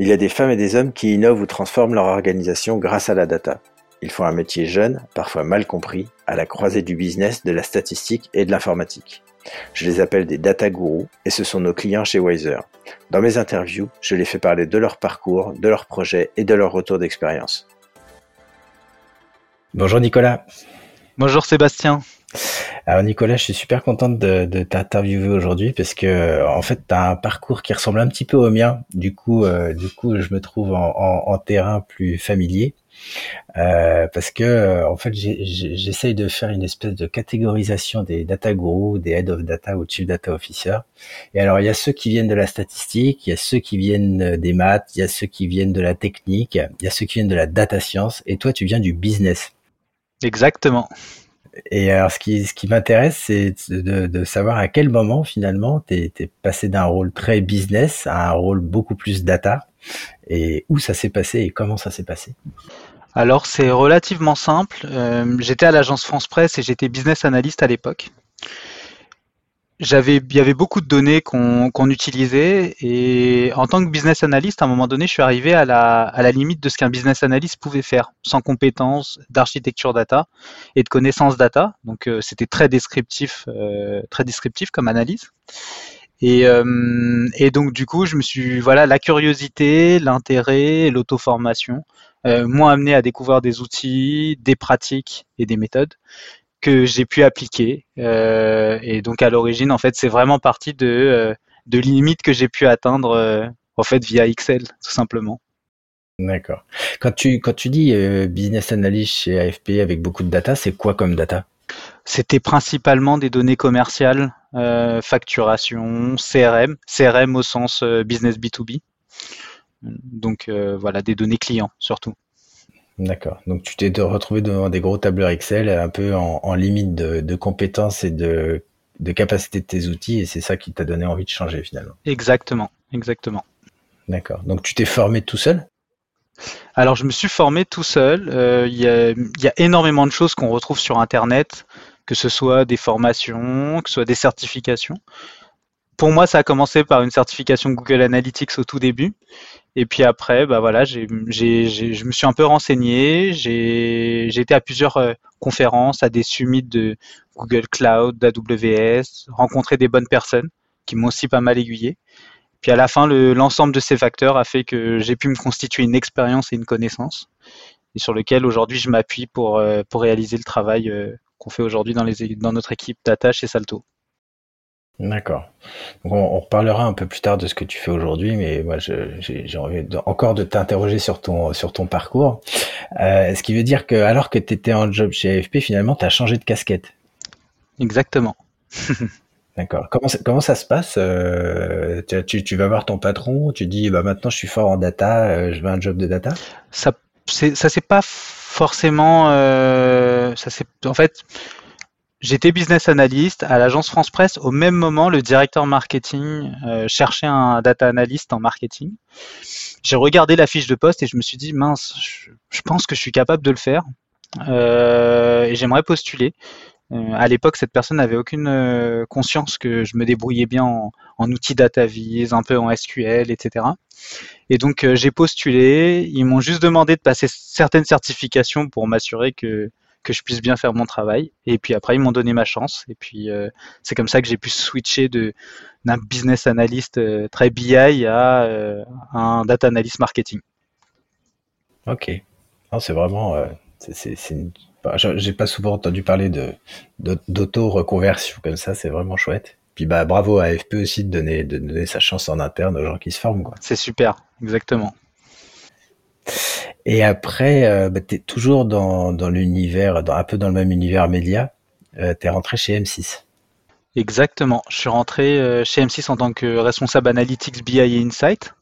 Il y a des femmes et des hommes qui innovent ou transforment leur organisation grâce à la data. Ils font un métier jeune, parfois mal compris, à la croisée du business, de la statistique et de l'informatique. Je les appelle des data gurus et ce sont nos clients chez Wiser. Dans mes interviews, je les fais parler de leur parcours, de leurs projets et de leur retour d'expérience. Bonjour Nicolas. Bonjour Sébastien. Alors Nicolas, je suis super contente de, t'interviewer aujourd'hui parce que en fait, tu as un parcours qui ressemble un petit peu au mien. Du coup, euh, du coup, je me trouve en terrain plus familier. Euh, parce que euh, en fait j'essaye de faire une espèce de catégorisation des data gurus, des head of data ou chief data officer. Et alors il y a ceux qui viennent de la statistique, il y a ceux qui viennent euh, des maths, il y a ceux qui viennent de la technique, il y a ceux qui viennent de la data science, et toi tu viens du business. Exactement. Et alors, ce qui, ce qui m'intéresse, c'est de, de, savoir à quel moment, finalement, tu es, passé d'un rôle très business à un rôle beaucoup plus data, et où ça s'est passé et comment ça s'est passé? Alors c'est relativement simple. Euh, j'étais à l'agence France Presse et j'étais business analyst à l'époque. J'avais, il y avait beaucoup de données qu'on utilisait et en tant que business analyst, à un moment donné, je suis arrivé à la, à la limite de ce qu'un business analyst pouvait faire, sans compétences d'architecture data et de connaissances data. Donc euh, c'était très descriptif, euh, très descriptif comme analyse. Et, et, donc du coup, je me suis voilà la curiosité, l'intérêt, l'auto-formation euh, m'ont amené à découvrir des outils, des pratiques et des méthodes que j'ai pu appliquer. Euh, et donc à l'origine, en fait, c'est vraiment parti de, euh, de limites que j'ai pu atteindre en fait via Excel, tout simplement. D'accord. Quand tu quand tu dis business analyst chez AFP avec beaucoup de data, c'est quoi comme data? C'était principalement des données commerciales, facturation, CRM, CRM au sens business B2B. Donc euh, voilà, des données clients surtout. D'accord. Donc tu t'es retrouvé devant des gros tableurs Excel un peu en, limite de, compétences et de, de capacité de tes outils et c'est ça qui t'a donné envie de changer finalement. Exactement, exactement. D'accord. Donc tu t'es formé tout seul? Alors je me suis formé tout seul. Euh, il y, a, énormément de choses qu'on retrouve sur Internet, que ce soit des formations, que ce soit des certifications. Pour moi, ça a commencé par une certification Google Analytics au tout début. Et puis après, bah voilà, je me suis un peu renseigné. J'ai, été à plusieurs euh, conférences, à des summits de Google Cloud, d'AWS, rencontré des bonnes personnes qui m'ont aussi pas mal aiguillé. Puis à la fin, l'ensemble de ces facteurs a fait que j'ai pu me constituer une expérience et une connaissance, et sur lequel aujourd'hui je m'appuie pour, euh, pour réaliser le travail euh, qu'on fait aujourd'hui dans, dans notre équipe Data chez Salto. D'accord. on, reparlera un peu plus tard de ce que tu fais aujourd'hui, mais moi j'ai envie encore de t'interroger sur ton sur ton parcours. Euh, ce qui veut dire que alors que tu étais en job chez AFP, finalement, tu as changé de casquette. Exactement. D'accord. Comment, comment ça se passe euh, tu, tu, vas voir ton patron, tu dis bah maintenant je suis fort en data, euh, je veux un job de data? Ça ça c'est pas forcément ça c'est en fait J'étais business analyst à l'agence France Presse. Au même moment, le directeur marketing euh, cherchait un data analyst en marketing. J'ai regardé la fiche de poste et je me suis dit, mince, je, pense que je suis capable de le faire. Euh, et j'aimerais postuler. Euh, à l'époque, cette personne n'avait aucune euh, conscience que je me débrouillais bien en, en outils DataVis, un peu en SQL, etc. Et donc, euh, j'ai postulé. Ils m'ont juste demandé de passer certaines certifications pour m'assurer que que je puisse bien faire mon travail. Et puis après, ils m'ont donné ma chance. Et puis, euh, c'est comme ça que j'ai pu switcher de d'un business analyst euh, très BI à euh, un data analyst marketing. Ok. C'est vraiment. c'est, J'ai pas souvent entendu parler de, d'auto-reconversion comme ça. C'est vraiment chouette. Puis bah, bravo à AFP aussi de donner, de donner sa chance en interne aux gens qui se forment. Quoi. C'est super, exactement. Et après, euh, bah, tu es toujours dans, dans l'univers, un peu dans le même univers média. Euh, tu es rentré chez M6. Exactement. Je suis rentré euh, chez M6 en tant que responsable Analytics, BI et Insight.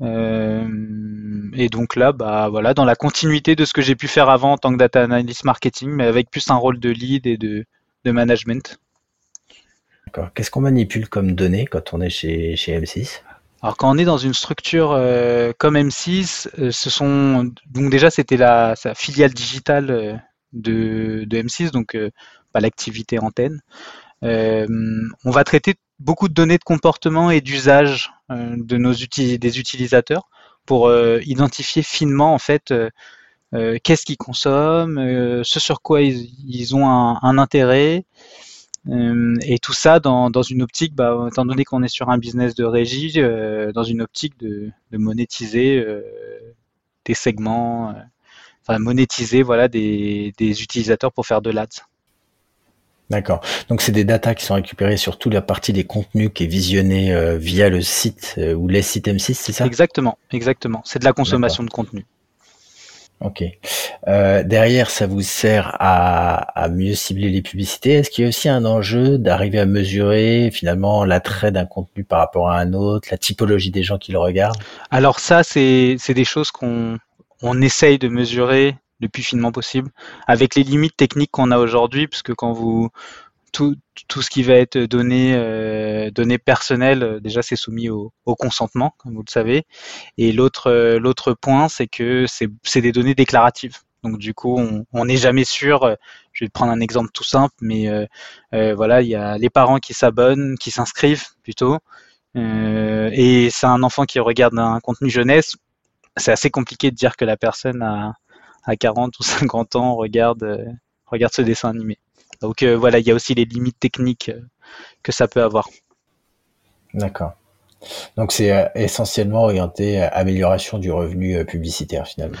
et donc là, bah voilà, dans la continuité de ce que j'ai pu faire avant en tant que data analyst marketing, mais avec plus un rôle de lead et de, de management. D'accord. Qu'est-ce qu'on manipule comme données quand on est chez, chez M6 alors quand on est dans une structure euh, comme M6, euh, ce sont donc déjà c'était la filiale digitale euh, de, de, M6, donc pas l'activité antenne. on va traiter beaucoup de données de comportement et d'usage de nos des utilisateurs pour identifier finement en fait qu'est-ce qu'ils consomment, ce sur quoi ils, ont un, intérêt, et tout ça dans, dans une optique, bah, étant donné qu'on est sur un business de régie, dans une optique de, de monétiser des segments, enfin monétiser voilà des, des utilisateurs pour faire de l'ads. D'accord. Donc c'est des datas qui sont récupérées sur toute la partie des contenus qui est visionné euh, via le site euh, ou les sites M6, c'est ça? Exactement, exactement. C'est de la consommation de contenu. Ok. Euh, derrière, ça vous sert à, à mieux cibler les publicités. Est-ce qu'il y a aussi un enjeu d'arriver à mesurer finalement l'attrait d'un contenu par rapport à un autre, la typologie des gens qui le regardent? Alors ça, c'est des choses qu'on on essaye de mesurer le plus finement possible, avec les limites techniques qu'on a aujourd'hui, puisque quand vous tout, tout ce qui va être donné euh, données personnelles, euh, déjà c'est soumis au, consentement, comme vous le savez. Et l'autre euh, l'autre point, c'est que c'est des données déclaratives. Donc du coup, on n'est jamais sûr. Euh, je vais prendre un exemple tout simple, mais voilà, il y a les parents qui s'abonnent, qui s'inscrivent plutôt, et c'est un enfant qui regarde un contenu jeunesse. C'est assez compliqué de dire que la personne a à 40 ou 50 ans regarde, regarde ce dessin animé. Donc euh, voilà, il y a aussi les limites techniques euh, que ça peut avoir. D'accord. Donc c'est essentiellement orienté à amélioration du revenu publicitaire finalement.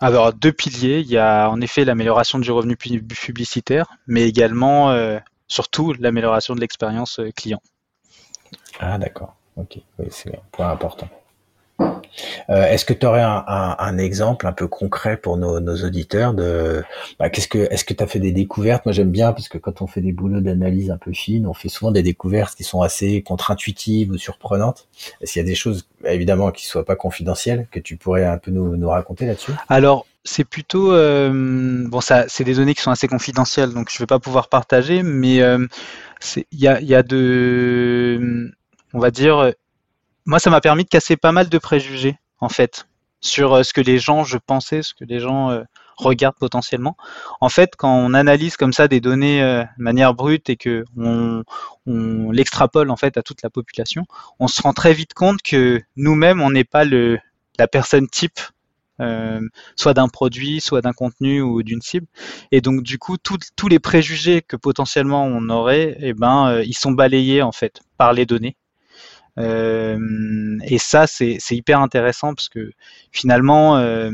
Alors deux piliers, il y a en effet l'amélioration du revenu publicitaire, mais également surtout l'amélioration de l'expérience client. Ah d'accord, ok, oui, c'est un point important. Euh, est-ce que tu aurais un, exemple un peu concret pour nos, auditeurs de bah, qu'est-ce que est-ce que tu as fait des découvertes? Moi j'aime bien parce que quand on fait des boulots d'analyse un peu fines, on fait souvent des découvertes qui sont assez contre-intuitives ou surprenantes. Est-ce qu'il y a des choses évidemment qui soient pas confidentielles que tu pourrais un peu nous, raconter là-dessus? Alors c'est plutôt euh, bon ça c'est des données qui sont assez confidentielles donc je vais pas pouvoir partager mais euh, il y a, y a de on va dire moi, ça m'a permis de casser pas mal de préjugés, en fait, sur euh, ce que les gens, je pensais, ce que les gens euh, regardent potentiellement. En fait, quand on analyse comme ça des données euh, de manière brute et que on, l'extrapole en fait à toute la population, on se rend très vite compte que nous-mêmes, on n'est pas la personne type soit d'un produit, soit d'un contenu ou d'une cible. Et donc du coup, tous les préjugés que potentiellement on aurait, eh ben, ils sont balayés en fait par les données. Euh, et ça, c'est hyper intéressant parce que finalement, euh,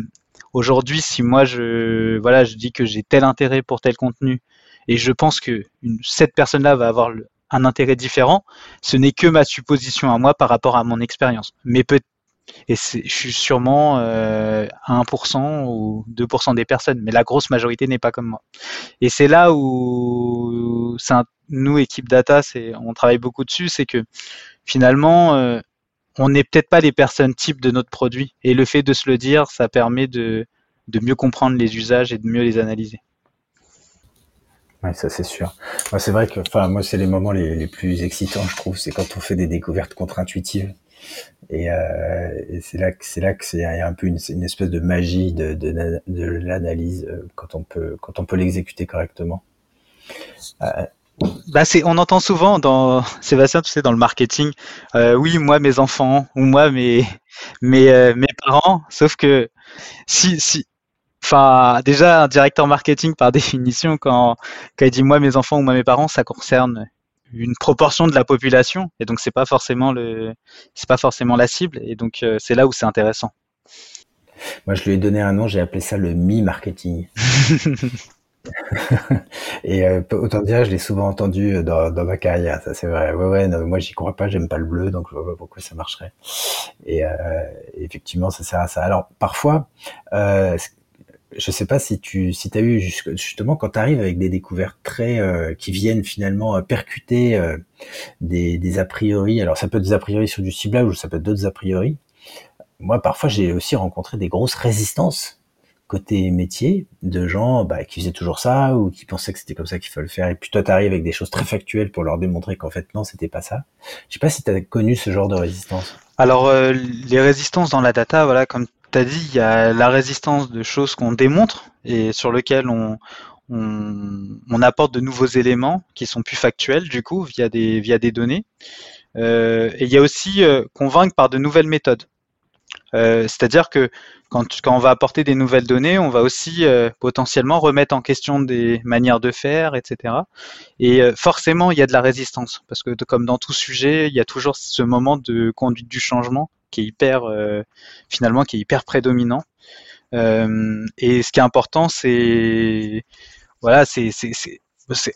aujourd'hui, si moi je voilà, je dis que j'ai tel intérêt pour tel contenu et je pense que cette personne-là va avoir un intérêt différent, ce n'est que ma supposition à moi par rapport à mon expérience. Mais peut et je suis sûrement euh, 1% ou 2% des personnes, mais la grosse majorité n'est pas comme moi. Et c'est là où, nous, équipe data, on travaille beaucoup dessus, c'est que finalement, euh, on n'est peut-être pas les personnes types de notre produit. Et le fait de se le dire, ça permet de, mieux comprendre les usages et de mieux les analyser. Oui, ça c'est sûr. c'est vrai que, moi, c'est les moments les, plus excitants, je trouve, c'est quand on fait des découvertes contre-intuitives. Et, euh, c'est là que c'est là un peu une, espèce de magie de, l'analyse euh, quand on peut l'exécuter correctement. Bah c'est, on entend souvent dans Sébastien, tu sais, dans le marketing, euh, oui, moi mes enfants ou moi mes mes euh, mes parents. Sauf que si si, enfin déjà un directeur marketing par définition quand quand il dit moi mes enfants ou moi mes parents, ça concerne une proportion de la population et donc c'est pas forcément le c'est pas forcément la cible et donc euh, c'est là où c'est intéressant. Moi, je lui ai donné un nom, j'ai appelé ça le mi-marketing. et euh, autant dire, je l'ai souvent entendu dans, dans, ma carrière, ça c'est vrai. Ouais, ouais, non, moi j'y crois pas, j'aime pas le bleu, donc je vois pas pourquoi ça marcherait. Et euh, effectivement, ça sert à ça. Alors parfois, euh, je sais pas si tu si as eu justement quand tu arrives avec des découvertes très euh, qui viennent finalement euh, percuter euh, des, des a priori. Alors ça peut être des a priori sur du ciblage ou ça peut être d'autres a priori. Moi, parfois, j'ai aussi rencontré des grosses résistances côté métier de gens bah, qui faisaient toujours ça ou qui pensaient que c'était comme ça qu'il fallait le faire. Et puis toi, tu arrives avec des choses très factuelles pour leur démontrer qu'en fait, non, c'était pas ça. Je sais pas si tu as connu ce genre de résistance. Alors, euh, les résistances dans la data, voilà, comme tu as dit, il y a la résistance de choses qu'on démontre et sur lesquelles on, on, apporte de nouveaux éléments qui sont plus factuels du coup via des via des données. Euh, et il y a aussi euh, convaincre par de nouvelles méthodes. Euh, c'est-à-dire que quand, on va apporter des nouvelles données, on va aussi potentiellement remettre en question des manières de faire, etc. Et forcément, il y a de la résistance parce que comme dans tout sujet, il y a toujours ce moment de conduite du changement qui est hyper finalement qui est hyper prédominant. et ce qui est important, c'est voilà, c'est,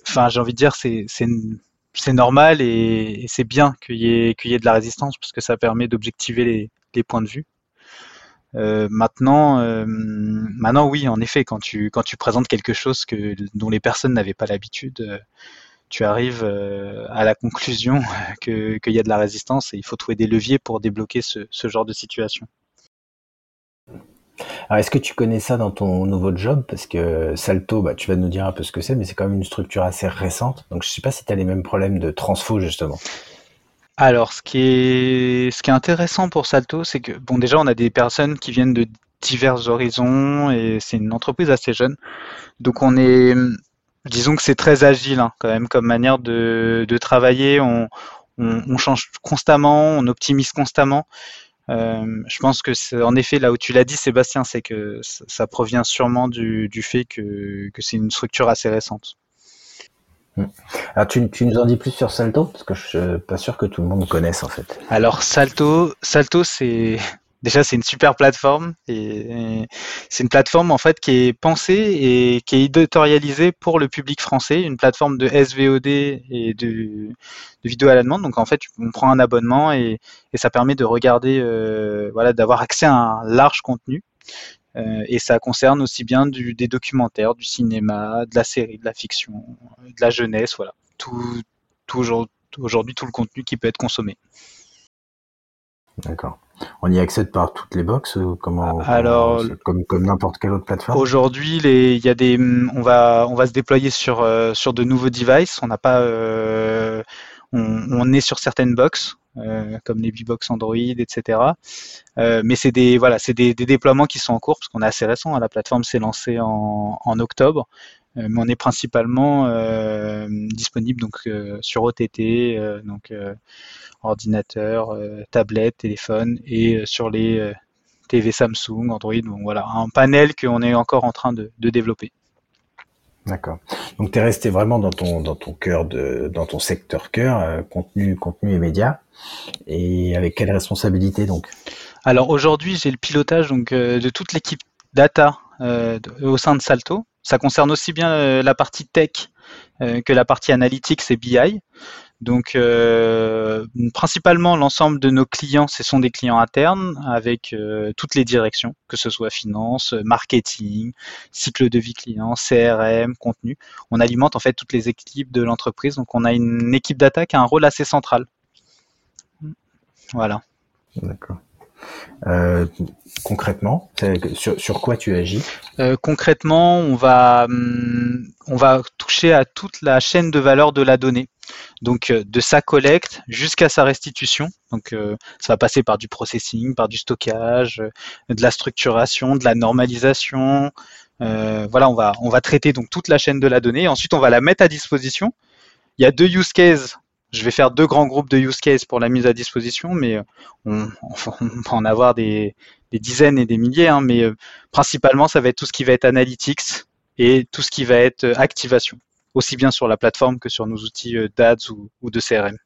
enfin, j'ai envie de dire, c'est, c'est, normal et, c'est bien qu'il y ait, de la résistance parce que ça permet d'objectiver les points de vue. Euh, maintenant, euh, maintenant, oui, en effet, quand tu quand tu présentes quelque chose que dont les personnes n'avaient pas l'habitude, euh, tu arrives à la conclusion qu'il y a de la résistance et il faut trouver des leviers pour débloquer ce, ce genre de situation. Alors, est-ce que tu connais ça dans ton nouveau job? Parce que Salto, bah, tu vas nous dire un peu ce que c'est, mais c'est quand même une structure assez récente. Donc, je sais pas si tu as les mêmes problèmes de transfo, justement. Alors, ce qui est, intéressant pour Salto, c'est que, bon, déjà, on a des personnes qui viennent de divers horizons et c'est une entreprise assez jeune. Donc, on est, disons que c'est très agile, hein, quand même, comme manière de, travailler. On, change constamment, on optimise constamment. Euh, je pense que c'est en effet là où tu l'as dit, Sébastien, c'est que ça, provient sûrement du, fait que, c'est une structure assez récente. Alors tu, nous en dis plus sur Salto parce que je suis pas sûr que tout le monde connaisse en fait. Alors Salto, Salto c'est déjà c'est une super plateforme et, c'est une plateforme en fait qui est pensée et qui est éditorialisée pour le public français, une plateforme de SVOD et de, de vidéo à la demande. Donc en fait, on prend un abonnement et, et ça permet de regarder, euh, voilà, d'avoir accès à un large contenu. Euh, et ça concerne aussi bien du, des documentaires, du cinéma, de la série, de la fiction, de la jeunesse, voilà, tout, tout aujourd'hui tout le contenu qui peut être consommé. D'accord. On y accède par toutes les box ou comment Alors, comme comme n'importe quelle autre plateforme? Aujourd'hui, il y a des, on va on va se déployer sur euh, sur de nouveaux devices. On n'a pas, euh, on, est sur certaines box. Euh, comme les B-Box Android, etc. mais c'est des voilà, c'est des, déploiements qui sont en cours parce qu'on est assez récent. Hein. la plateforme s'est lancée en, en octobre, mais on est principalement disponible donc sur OTT, donc ordinateur, euh, tablette, téléphone et euh, sur les euh, TV Samsung, Android. Donc voilà, un panel qu'on est encore en train de, développer. D'accord. Donc tu es resté vraiment dans ton dans ton cœur de dans ton secteur cœur, contenu contenu et médias. Et avec quelle responsabilité donc? Alors aujourd'hui, j'ai le pilotage donc de toute l'équipe data au sein de Salto. Ça concerne aussi bien la partie tech que la partie analytics et BI. Donc, euh, principalement, l'ensemble de nos clients, ce sont des clients internes avec euh, toutes les directions, que ce soit finance, marketing, cycle de vie client, CRM, contenu. On alimente en fait toutes les équipes de l'entreprise. Donc, on a une équipe d'attaque qui a un rôle assez central. Voilà. D'accord. Euh, concrètement, sur, sur, quoi tu agis? Euh, Concrètement, on va, hum, on va toucher à toute la chaîne de valeur de la donnée. Donc euh, de sa collecte jusqu'à sa restitution. Donc ça va passer par du processing, par du stockage, de la structuration, de la normalisation. voilà, on va traiter donc toute la chaîne de la donnée. Ensuite, on va la mettre à disposition. Il y a deux use cases je vais faire deux grands groupes de use cases pour la mise à disposition, mais euh, on, va en avoir des, dizaines et des milliers. Hein, mais euh, principalement, ça va être tout ce qui va être analytics et tout ce qui va être euh, activation, aussi bien sur la plateforme que sur nos outils d'ADS ou de CRM.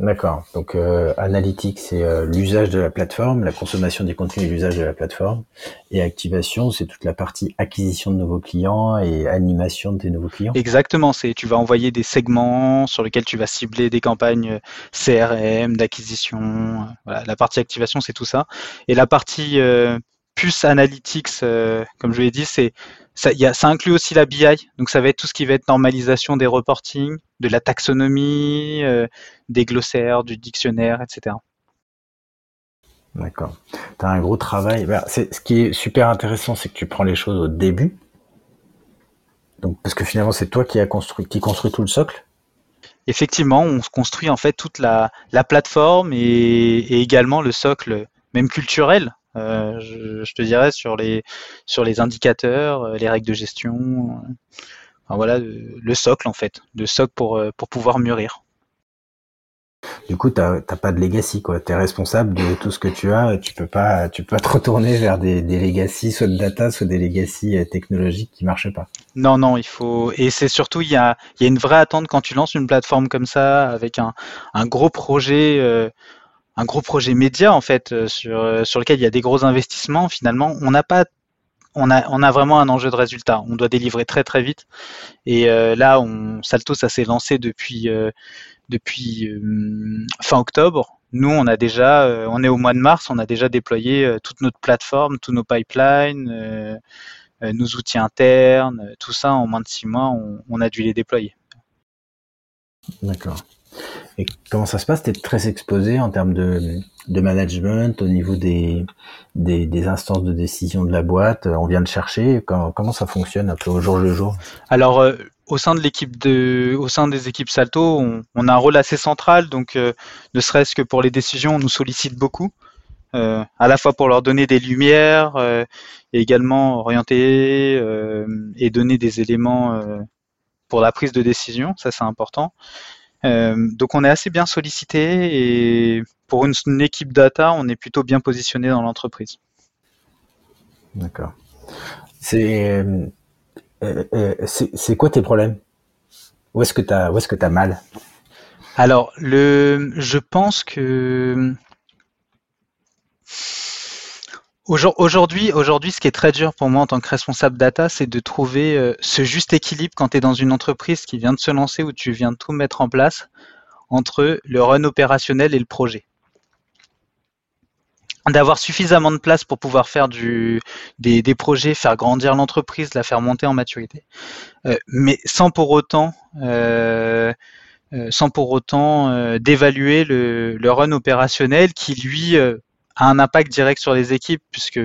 D'accord. Donc euh, analytique, c'est euh, l'usage de la plateforme, la consommation des contenus et l'usage de la plateforme. Et activation, c'est toute la partie acquisition de nouveaux clients et animation de tes nouveaux clients. Exactement. C'est tu vas envoyer des segments sur lesquels tu vas cibler des campagnes CRM, d'acquisition. Voilà. La partie activation, c'est tout ça. Et la partie euh, plus analytics, euh, comme je l'ai dit, c'est ça, y a, ça inclut aussi la BI, donc ça va être tout ce qui va être normalisation des reporting, de la taxonomie, euh, des glossaires, du dictionnaire, etc. D'accord. Tu as un gros travail. Bah, ce qui est super intéressant, c'est que tu prends les choses au début. Donc, parce que finalement, c'est toi qui as construit, qui construit tout le socle. Effectivement, on se construit en fait toute la, la plateforme et, et, également le socle, même culturel, je, te dirais, sur les, sur les indicateurs, les règles de gestion. voilà, le, socle en fait, le socle pour, pour pouvoir mûrir. Du coup, t'as pas de legacy, quoi. T'es responsable de tout ce que tu as. Tu peux pas, tu peux pas te retourner vers des, des legacy, soit de data, soit des legacy euh, technologiques qui marchent pas. Non, non, il faut. Et c'est surtout, il y a, il y a une vraie attente quand tu lances une plateforme comme ça, avec un, un gros projet, euh, un gros projet média en fait, euh, sur sur lequel il y a des gros investissements. Finalement, on n'a pas on a, on vraiment un enjeu de résultat. On doit délivrer très très vite. Et là, on, Salto, ça s'est lancé depuis euh, fin octobre. Nous, on a déjà, euh, on est au mois de mars, on a déjà déployé euh, toute notre plateforme, tous nos pipelines, nos outils internes, tout ça en moins de six mois, on, a dû les déployer. D'accord. Et comment ça se passe? Tu es très exposé en termes de, de management au niveau des, des, instances de décision de la boîte On vient de chercher. Comment, ça fonctionne un au jour le jour? Alors, au sein de l'équipe de, au sein des équipes Salto, on, a un rôle assez central, donc euh, ne serait-ce que pour les décisions, on nous sollicite beaucoup, euh, à la fois pour leur donner des lumières, euh, et également orienter et donner des éléments pour la prise de décision, ça c'est important. Donc on est assez bien sollicité et pour une, une équipe data, on est plutôt bien positionné dans l'entreprise. D'accord. C'est euh, euh, c'est quoi tes problèmes? Où est-ce que tu as, que as mal? Alors, le, je pense que Aujourd'hui, aujourd'hui, ce qui est très dur pour moi en tant que responsable data, c'est de trouver euh, ce juste équilibre quand tu es dans une entreprise qui vient de se lancer, où tu viens de tout mettre en place, entre le run opérationnel et le projet. D'avoir suffisamment de place pour pouvoir faire du, des, des projets, faire grandir l'entreprise, la faire monter en maturité, euh, mais sans pour autant, euh, euh sans pour autant euh, d'évaluer le, le, run opérationnel qui lui a un impact direct sur les équipes, puisque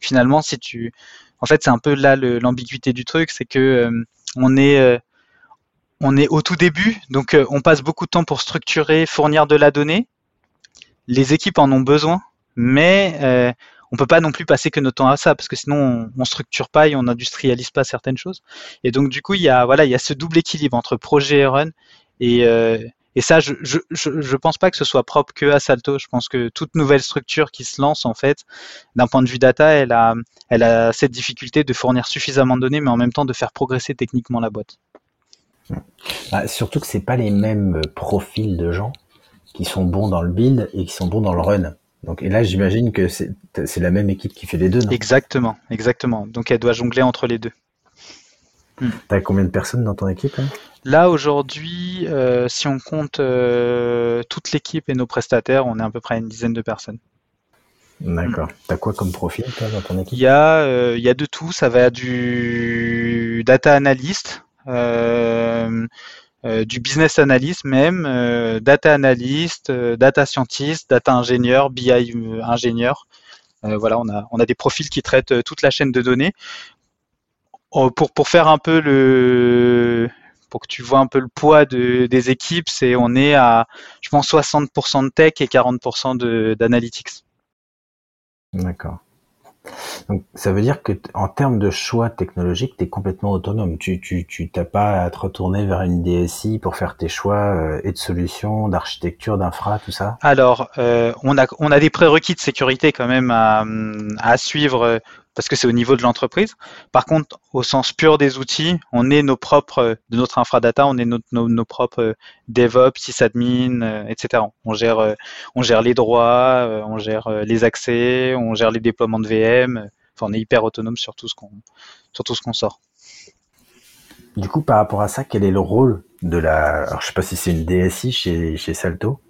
finalement, si tu, en fait, c'est un peu là l'ambiguïté du truc, c'est que on est on est au tout début, donc on passe beaucoup de temps pour structurer, fournir de la donnée. Les équipes en ont besoin mais euh, on peut pas non plus passer que notre temps à ça parce que sinon on, on structure pas et on industrialise pas certaines choses. Et donc du coup il y a voilà il y a ce double équilibre entre projet et run et euh, et ça, je, je, je, pense pas que ce soit propre que à Salto. Je pense que toute nouvelle structure qui se lance, en fait, d'un point de vue data, elle a, elle a cette difficulté de fournir suffisamment de données, mais en même temps de faire progresser techniquement la boîte. Bah, surtout que c'est pas les mêmes profils de gens qui sont bons dans le build et qui sont bons dans le run. Donc, et là, j'imagine que c'est la même équipe qui fait les deux, non? Exactement, exactement. Donc, elle doit jongler entre les deux. Hmm. T'as combien de personnes dans ton équipe hein? Là, aujourd'hui, euh, si on compte euh, toute l'équipe et nos prestataires, on est à peu près une dizaine de personnes. D'accord. T'as quoi comme profil toi, dans ton équipe? Il y, a, euh, il y a de tout. Ça va du data analyst, du business analyst même, data analyst, data scientist, data ingénieur, BI ingénieur. voilà, on a, on a des profils qui traitent toute la chaîne de données. Oh, pour, pour faire un peu le, pour que tu vois un peu le poids de, des équipes, c'est on est à, je pense, 60% de tech et 40% d'analytics. D'accord. Donc, ça veut dire que en termes de choix technologique, tu es complètement autonome. Tu tu tu t'as pas à te retourner vers une DSI pour faire tes choix euh, et de solutions, d'architecture, d'infra, tout ça? Alors, euh, on a on a des prérequis de sécurité quand même à, à suivre parce que c'est au niveau de l'entreprise. Par contre, au sens pur des outils, on est nos propres, de notre infradata, on est nos, propres euh, DevOps, sysadmin, euh, etc. On gère, euh, on gère les droits, on gère les accès, on gère les déploiements de VM. Enfin, on est hyper autonome sur tout ce qu'on, sur tout ce qu'on sort. Du coup, par rapport à ça, quel est le rôle de la, alors je sais pas si c'est une DSI chez, chez Salto,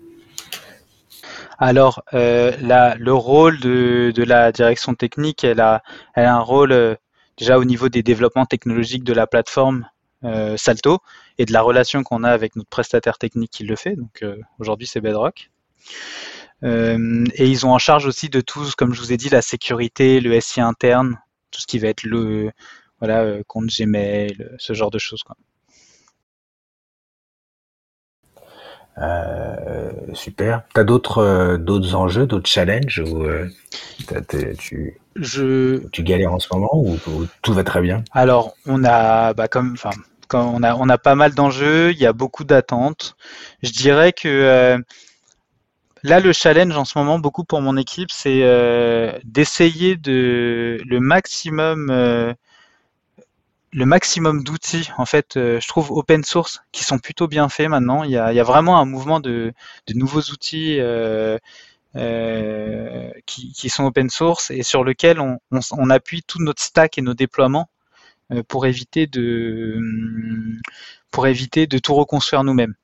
alors, euh, le rôle de, la direction technique, elle a, elle a un rôle euh, déjà au niveau des développements technologiques de la plateforme euh, Salto et de la relation qu'on a avec notre prestataire technique qui le fait. Donc aujourd'hui, c'est Bedrock. et ils ont en charge aussi de tout, comme je vous ai dit, la sécurité, le SI interne, tout ce qui va être le voilà, compte Gmail, ce genre de choses. Quoi. Super. T'as d'autres euh, d'autres enjeux, d'autres challenges ou euh, tu je tu galères en ce moment ou, tout va très bien? Alors on a bah comme enfin quand on a on a pas mal d'enjeux, il y a beaucoup d'attentes. Je dirais que euh, là le challenge en ce moment beaucoup pour mon équipe c'est d'essayer de le maximum le maximum d'outils, en fait, euh, je trouve open source qui sont plutôt bien faits maintenant. Il y a, vraiment un mouvement de, nouveaux outils euh, euh, qui, sont open source et sur lequel on, appuie tout notre stack et nos déploiements pour éviter de pour éviter de tout reconstruire nous-mêmes.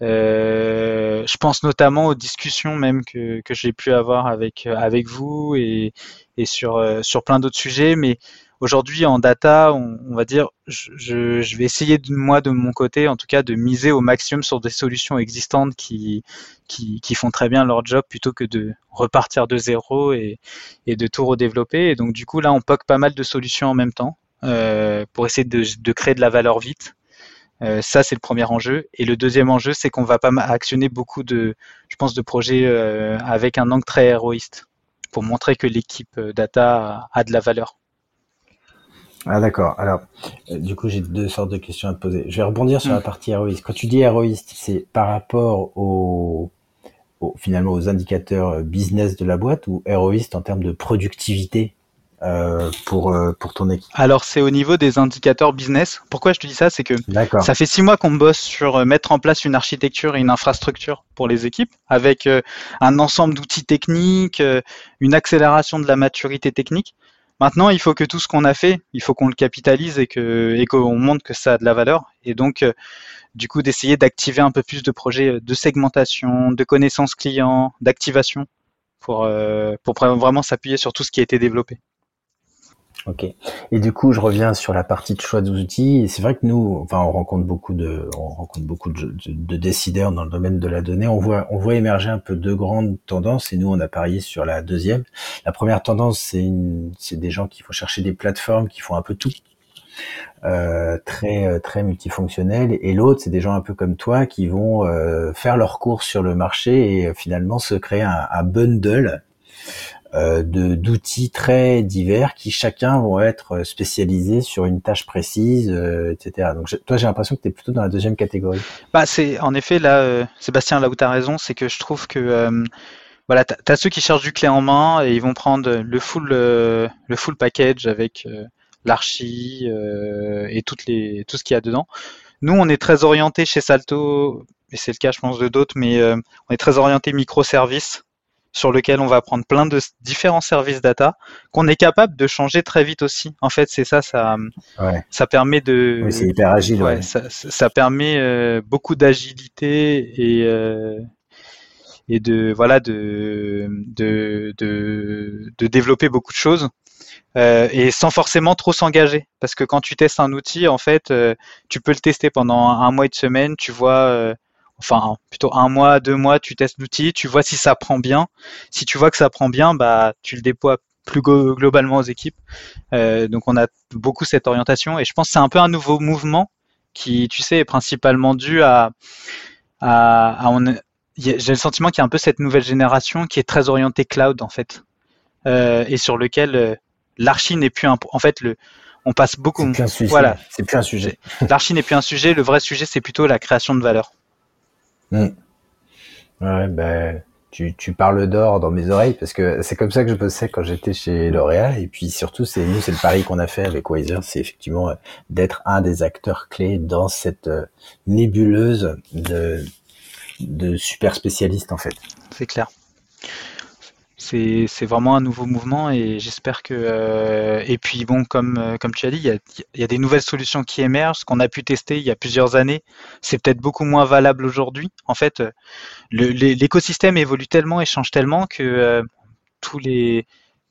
je pense notamment aux discussions même que, j'ai pu avoir avec avec vous et, et sur sur plein d'autres sujets, mais Aujourd'hui, en data, on, va dire, je, vais essayer moi de mon côté, en tout cas, de miser au maximum sur des solutions existantes qui, qui, font très bien leur job plutôt que de repartir de zéro et, de tout redévelopper. Et donc, du coup, là, on poque pas mal de solutions en même temps euh, pour essayer de, créer de la valeur vite. Euh, ça, c'est le premier enjeu. Et le deuxième enjeu, c'est qu'on va pas actionner beaucoup de, je pense, de projets euh, avec un angle très héroïste pour montrer que l'équipe data a de la valeur. Ah d'accord. Alors, euh, du coup, j'ai deux sortes de questions à te poser. Je vais rebondir sur la mm. partie héroïste. Quand tu dis héroïste, c'est par rapport au, finalement aux indicateurs euh, business de la boîte ou héroïste en termes de productivité euh, pour pour ton équipe? Alors c'est au niveau des indicateurs business. Pourquoi je te dis ça, c'est que ça fait six mois qu'on bosse sur mettre en place une architecture et une infrastructure pour les équipes, avec un ensemble d'outils techniques, une accélération de la maturité technique. Maintenant, il faut que tout ce qu'on a fait, il faut qu'on le capitalise et qu'on montre que ça a de la valeur. Et donc, euh, du coup, d'essayer d'activer un peu plus de projets de segmentation, de connaissances clients, d'activation euh, pour vraiment s'appuyer sur tout ce qui a été développé. Ok. Et du coup, je reviens sur la partie de choix d'outils. Et c'est vrai que nous, enfin, on rencontre beaucoup de, on rencontre beaucoup de, de, décideurs dans le domaine de la donnée. On voit, on voit émerger un peu deux grandes tendances. Et nous, on a parié sur la deuxième. La première tendance, c'est c'est des gens qui vont chercher des plateformes qui font un peu tout, euh, très euh, très multifonctionnel et l'autre c'est des gens un peu comme toi qui vont euh, faire leur course sur le marché et finalement se créer un, un bundle euh, de d'outils très divers qui chacun vont être spécialisés sur une tâche précise, euh, etc. Donc toi, j'ai l'impression que tu es plutôt dans la deuxième catégorie. Bah c'est en effet là, euh, Sébastien, là où tu as raison, c'est que je trouve que voilà, tu as ceux qui cherchent du clé en main et ils vont prendre le full le full package avec l'archi et toutes les tout ce qu'il y a dedans. Nous, on est très orienté chez Salto, et c'est le cas, je pense, de d'autres, mais on est très orienté microservices sur lequel on va prendre plein de différents services data qu'on est capable de changer très vite aussi. En fait, c'est ça, ça, ça permet de. Oui, c'est hyper agile. Ouais, Ça, permet euh, beaucoup d'agilité et euh, et de voilà de de de, de développer beaucoup de choses. Euh, et sans forcément trop s'engager. Parce que quand tu testes un outil, en fait, tu peux le tester pendant un, mois et de semaine, tu vois enfin plutôt un mois, deux mois, tu testes l'outil, tu vois si ça prend bien. Si tu vois que ça prend bien, bah tu le déploies plus globalement aux équipes. Euh, donc on a beaucoup cette orientation et je pense que c'est un peu un nouveau mouvement qui, tu sais, est principalement dû à, à, j'ai le sentiment qu'il y a un peu cette nouvelle génération qui est très orientée cloud en fait euh, et sur lequel euh, l'archi n'est plus un, en fait le on passe beaucoup voilà c'est plus un sujet l'archi n'est plus un sujet le vrai sujet c'est plutôt la création de valeur Mm. Ouais, ben, tu, tu parles d'or dans mes oreilles parce que c'est comme ça que je bossais quand j'étais chez L'Oréal. Et puis surtout, c'est nous, c'est le pari qu'on a fait avec Wiser, c'est effectivement euh, d'être un des acteurs clés dans cette euh, nébuleuse de, de super spécialistes en fait. C'est clair c'est vraiment un nouveau mouvement et j'espère que euh, et puis bon comme euh, comme tu as dit il y a, des nouvelles solutions qui émergent. Ce qu'on a pu tester il y a plusieurs années c'est peut-être beaucoup moins valable aujourd'hui. En fait l'écosystème évolue tellement et change tellement que euh, tous les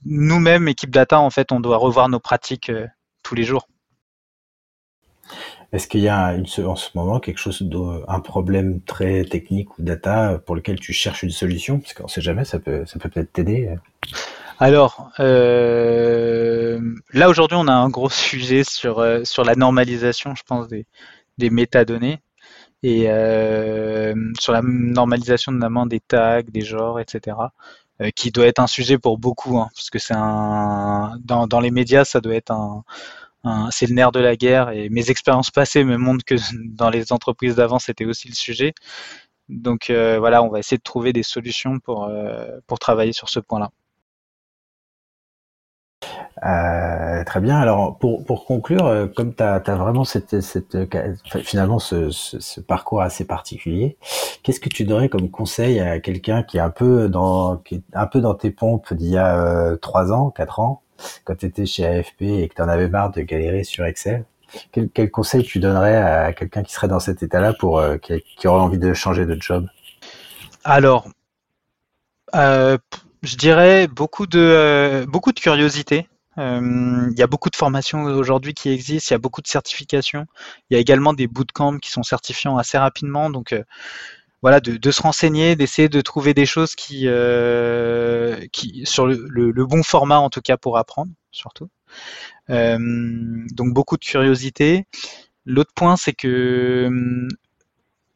nous-mêmes équipe data en fait on doit revoir nos pratiques tous les jours est-ce qu'il y a en ce moment quelque chose, un problème très technique ou data pour lequel tu cherches une solution? Parce qu'on ne sait jamais, ça peut, peut-être t'aider. Alors, euh, là aujourd'hui, on a un gros sujet sur, euh, sur la normalisation, je pense, des, des métadonnées. et sur la normalisation notamment des tags, des genres, etc. qui doit être un sujet pour beaucoup, hein, parce que c'est un dans, dans les médias, ça doit être un, c'est le nerf de la guerre et mes expériences passées me montrent que dans les entreprises d'avant c'était aussi le sujet. Donc euh, voilà, on va essayer de trouver des solutions pour, euh, pour travailler sur ce point-là. Euh, très bien. Alors pour, pour conclure, comme tu as, vraiment cette, cette, finalement ce, ce, parcours assez particulier, qu'est-ce que tu donnerais comme conseil à quelqu'un qui est un peu dans qui est un peu dans tes pompes d'il y a trois ans, quatre ans, quand tu étais chez AFP et que tu en avais marre de galérer sur Excel, quel, quel conseil tu donnerais à quelqu'un qui serait dans cet état-là pour euh, qui, aurait envie de changer de job? Alors, euh, je dirais beaucoup de euh, beaucoup de curiosité. Il y a beaucoup de formations aujourd'hui qui existent, il y a beaucoup de certifications. Il y a également des bootcamps qui sont certifiants assez rapidement. Donc, voilà, de, se renseigner, d'essayer de trouver des choses qui, euh, sur le, bon format en tout cas pour apprendre, surtout. Euh, donc beaucoup de curiosité. L'autre point, c'est que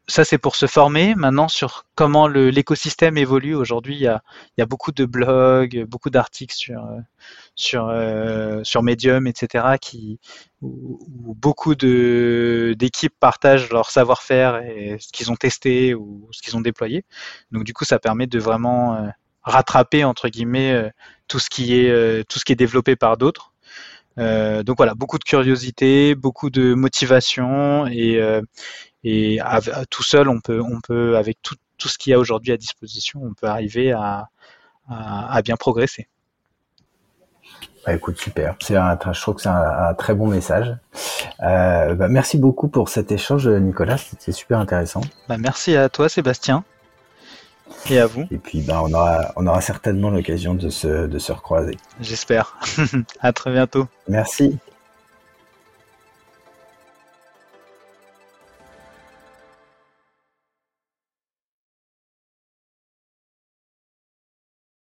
ça, c'est pour se former. Maintenant, sur comment l'écosystème évolue, aujourd'hui, il y a, beaucoup de blogs, beaucoup d'articles sur, sur, euh, sur Medium, etc., qui, où, beaucoup d'équipes partagent leur savoir-faire et ce qu'ils ont testé ou ce qu'ils ont déployé. Donc, du coup, ça permet de vraiment euh, rattraper, entre guillemets, euh, tout, ce qui est, tout ce qui est développé par d'autres. donc voilà, beaucoup de curiosité, beaucoup de motivation et, et tout seul, on peut, on peut avec tout, tout ce qu'il y a aujourd'hui à disposition, on peut arriver à, à, bien progresser. Bah, écoute, super. C'est un, je trouve que c'est un, très bon message. Euh, bah, merci beaucoup pour cet échange, Nicolas. C'était super intéressant. Bah, merci à toi, Sébastien. Et à vous. Et puis, bah, on aura, on aura certainement l'occasion de se, de se recroiser. J'espère. à très bientôt. Merci.